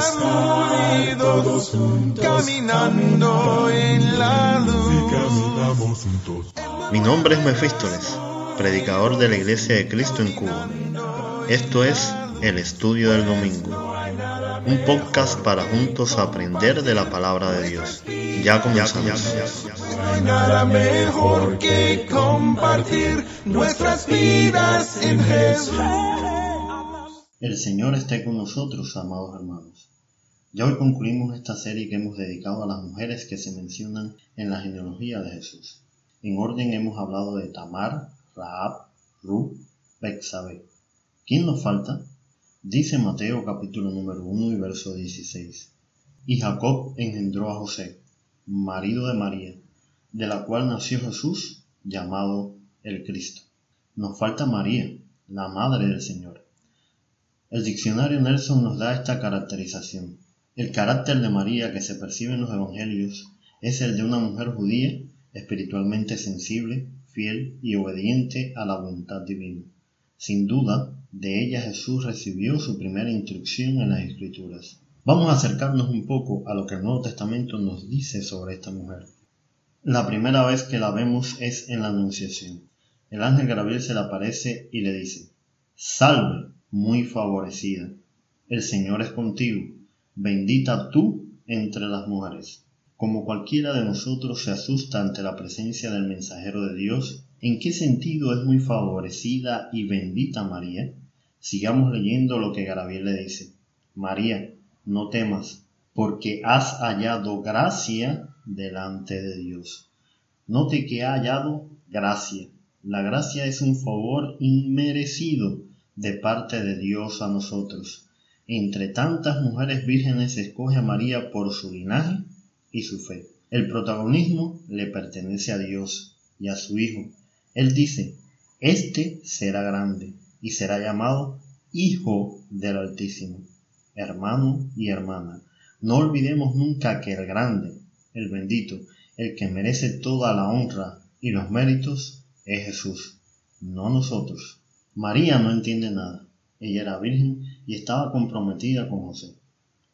estar todos juntos, caminando en la luz. Mi nombre es Mefístoles, predicador de la Iglesia de Cristo en Cuba. Esto es El Estudio del Domingo, un podcast para juntos aprender de la palabra de Dios. Ya comenzamos. No hay nada mejor que compartir nuestras vidas en Jesús. El Señor esté con nosotros, amados hermanos. Ya hoy concluimos esta serie que hemos dedicado a las mujeres que se mencionan en la genealogía de Jesús. En orden hemos hablado de Tamar, Raab, Ruth, Bexabe. ¿Quién nos falta? Dice Mateo capítulo número 1 y verso 16. Y Jacob engendró a José, marido de María, de la cual nació Jesús, llamado el Cristo. Nos falta María, la madre del Señor. El diccionario Nelson nos da esta caracterización. El carácter de María que se percibe en los evangelios es el de una mujer judía, espiritualmente sensible, fiel y obediente a la voluntad divina. Sin duda, de ella Jesús recibió su primera instrucción en las Escrituras. Vamos a acercarnos un poco a lo que el Nuevo Testamento nos dice sobre esta mujer. La primera vez que la vemos es en la Anunciación. El ángel Gabriel se le aparece y le dice, Salve, muy favorecida, el Señor es contigo, bendita tú entre las mujeres. Como cualquiera de nosotros se asusta ante la presencia del mensajero de Dios, ¿en qué sentido es muy favorecida y bendita María? Sigamos leyendo lo que Gabriel le dice. María, no temas, porque has hallado gracia delante de Dios. Note que ha hallado gracia. La gracia es un favor inmerecido de parte de Dios a nosotros. Entre tantas mujeres vírgenes escoge a María por su linaje y su fe. El protagonismo le pertenece a Dios y a su Hijo. Él dice, Este será grande y será llamado Hijo del Altísimo. Hermano y hermana, no olvidemos nunca que el grande, el bendito, el que merece toda la honra y los méritos, es Jesús, no nosotros. María no entiende nada. Ella era virgen y estaba comprometida con José.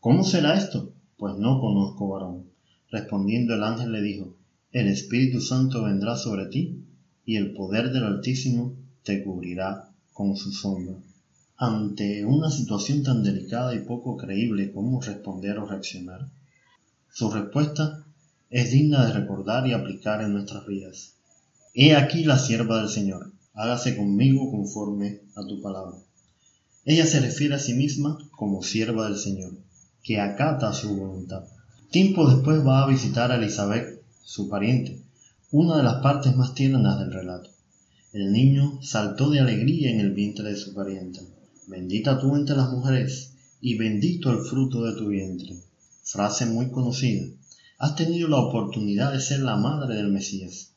¿Cómo será esto? Pues no conozco varón. Respondiendo el ángel le dijo, El Espíritu Santo vendrá sobre ti y el poder del Altísimo te cubrirá con su sombra. Ante una situación tan delicada y poco creíble, ¿cómo responder o reaccionar? Su respuesta es digna de recordar y aplicar en nuestras vidas. He aquí la sierva del Señor hágase conmigo conforme a tu palabra. Ella se refiere a sí misma como sierva del Señor, que acata su voluntad. Tiempo después va a visitar a Elizabeth, su pariente, una de las partes más tiernas del relato. El niño saltó de alegría en el vientre de su pariente. Bendita tú entre las mujeres, y bendito el fruto de tu vientre. Frase muy conocida. Has tenido la oportunidad de ser la madre del Mesías.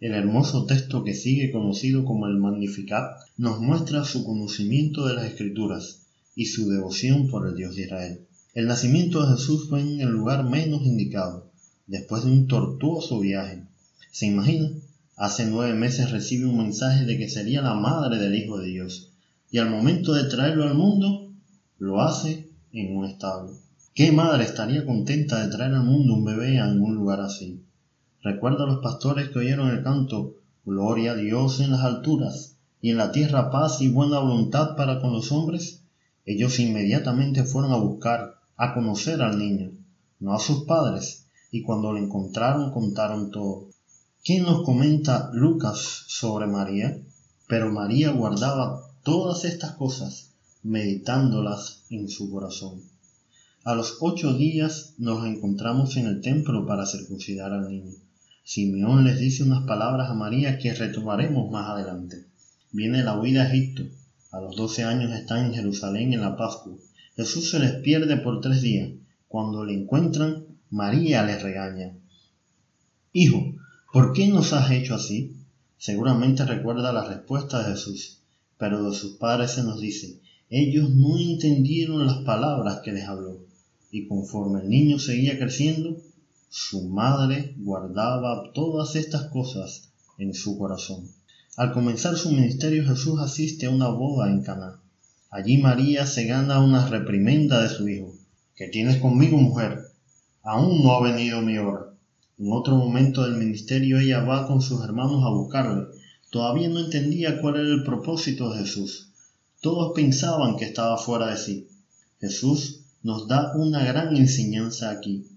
El hermoso texto que sigue conocido como el Magnificat nos muestra su conocimiento de las Escrituras y su devoción por el Dios de Israel. El nacimiento de Jesús fue en el lugar menos indicado, después de un tortuoso viaje. ¿Se imagina? Hace nueve meses recibe un mensaje de que sería la madre del Hijo de Dios, y al momento de traerlo al mundo, lo hace en un establo. ¿Qué madre estaría contenta de traer al mundo un bebé a un lugar así? Recuerda a los pastores que oyeron el canto Gloria a Dios en las alturas y en la tierra paz y buena voluntad para con los hombres. Ellos inmediatamente fueron a buscar, a conocer al niño, no a sus padres, y cuando lo encontraron contaron todo. ¿Quién nos comenta Lucas sobre María? Pero María guardaba todas estas cosas, meditándolas en su corazón. A los ocho días nos encontramos en el templo para circuncidar al niño. Simeón les dice unas palabras a María que retomaremos más adelante. Viene la huida a Egipto. A los doce años están en Jerusalén en la Pascua. Jesús se les pierde por tres días. Cuando le encuentran, María les regaña. Hijo, ¿por qué nos has hecho así? Seguramente recuerda la respuesta de Jesús, pero de sus padres se nos dice, ellos no entendieron las palabras que les habló, y conforme el niño seguía creciendo, su madre guardaba todas estas cosas en su corazón. Al comenzar su ministerio Jesús asiste a una boda en Caná. Allí María se gana una reprimenda de su hijo, ¿Qué tienes conmigo, mujer? Aún no ha venido mi hora. En otro momento del ministerio ella va con sus hermanos a buscarle. Todavía no entendía cuál era el propósito de Jesús. Todos pensaban que estaba fuera de sí. Jesús nos da una gran enseñanza aquí.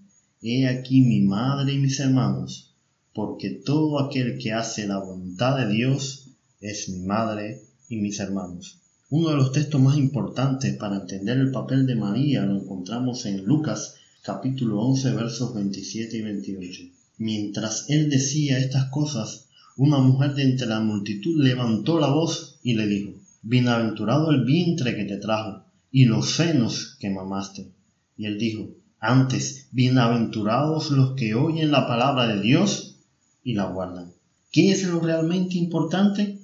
He aquí mi madre y mis hermanos, porque todo aquel que hace la voluntad de Dios es mi madre y mis hermanos. Uno de los textos más importantes para entender el papel de María lo encontramos en Lucas capítulo 11 versos 27 y 28. Mientras él decía estas cosas, una mujer de entre la multitud levantó la voz y le dijo, Bienaventurado el vientre que te trajo y los senos que mamaste. Y él dijo, antes, bienaventurados los que oyen la palabra de Dios y la guardan. ¿Qué es lo realmente importante?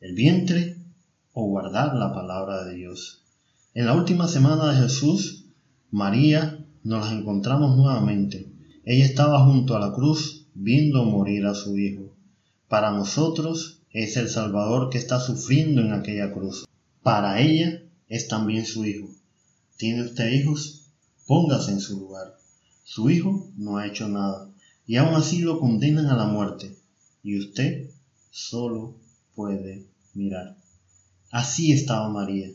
¿El vientre o guardar la palabra de Dios. En la última semana de Jesús, María nos la encontramos nuevamente. Ella estaba junto a la cruz viendo morir a su hijo. Para nosotros es el Salvador que está sufriendo en aquella cruz. Para ella es también su hijo. ¿Tiene usted hijos? Póngase en su lugar. Su hijo no ha hecho nada y aún así lo condenan a la muerte y usted solo puede mirar. Así estaba María.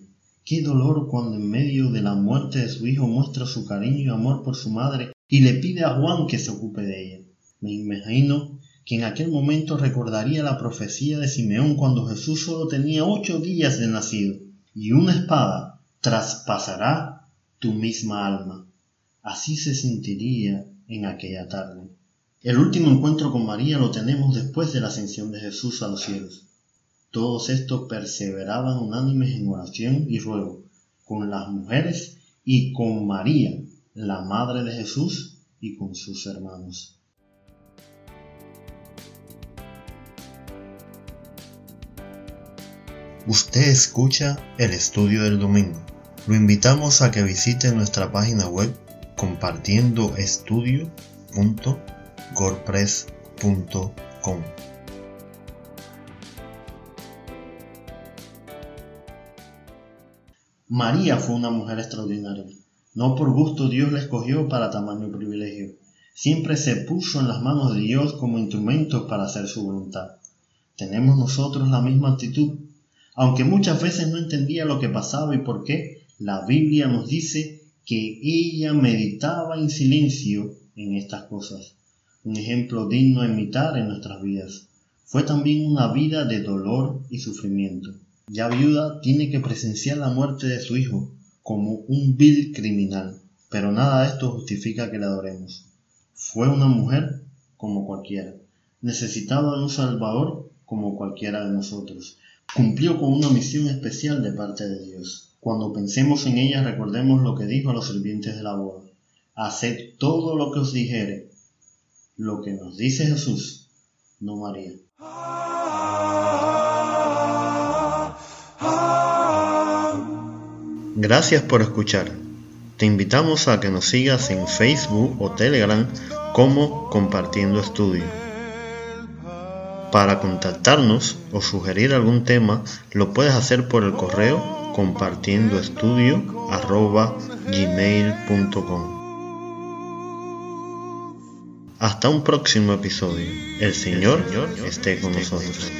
Qué dolor cuando en medio de la muerte de su hijo muestra su cariño y amor por su madre y le pide a Juan que se ocupe de ella. Me imagino que en aquel momento recordaría la profecía de Simeón cuando Jesús solo tenía ocho días de nacido, y una espada traspasará tu misma alma. Así se sentiría en aquella tarde. El último encuentro con María lo tenemos después de la ascensión de Jesús a los cielos. Todos estos perseveraban unánimes en oración y ruego con las mujeres y con María, la Madre de Jesús, y con sus hermanos. Usted escucha el estudio del domingo. Lo invitamos a que visite nuestra página web compartiendoestudio.gorpress.com. María fue una mujer extraordinaria. No por gusto Dios la escogió para tamaño privilegio. Siempre se puso en las manos de Dios como instrumento para hacer su voluntad. Tenemos nosotros la misma actitud. Aunque muchas veces no entendía lo que pasaba y por qué, la Biblia nos dice que ella meditaba en silencio en estas cosas. Un ejemplo digno de imitar en nuestras vidas. Fue también una vida de dolor y sufrimiento. Ya viuda tiene que presenciar la muerte de su hijo como un vil criminal, pero nada de esto justifica que la adoremos. Fue una mujer como cualquiera, necesitaba de un Salvador como cualquiera de nosotros. Cumplió con una misión especial de parte de Dios. Cuando pensemos en ella recordemos lo que dijo a los sirvientes de la boda. Haced todo lo que os dijere. Lo que nos dice Jesús, no María. Gracias por escuchar. Te invitamos a que nos sigas en Facebook o Telegram como Compartiendo Estudio. Para contactarnos o sugerir algún tema, lo puedes hacer por el correo compartiendoestudio.gmail.com Hasta un próximo episodio. El Señor esté con nosotros.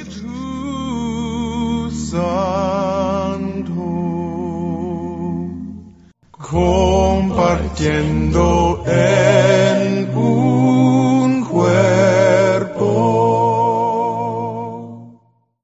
compartiendo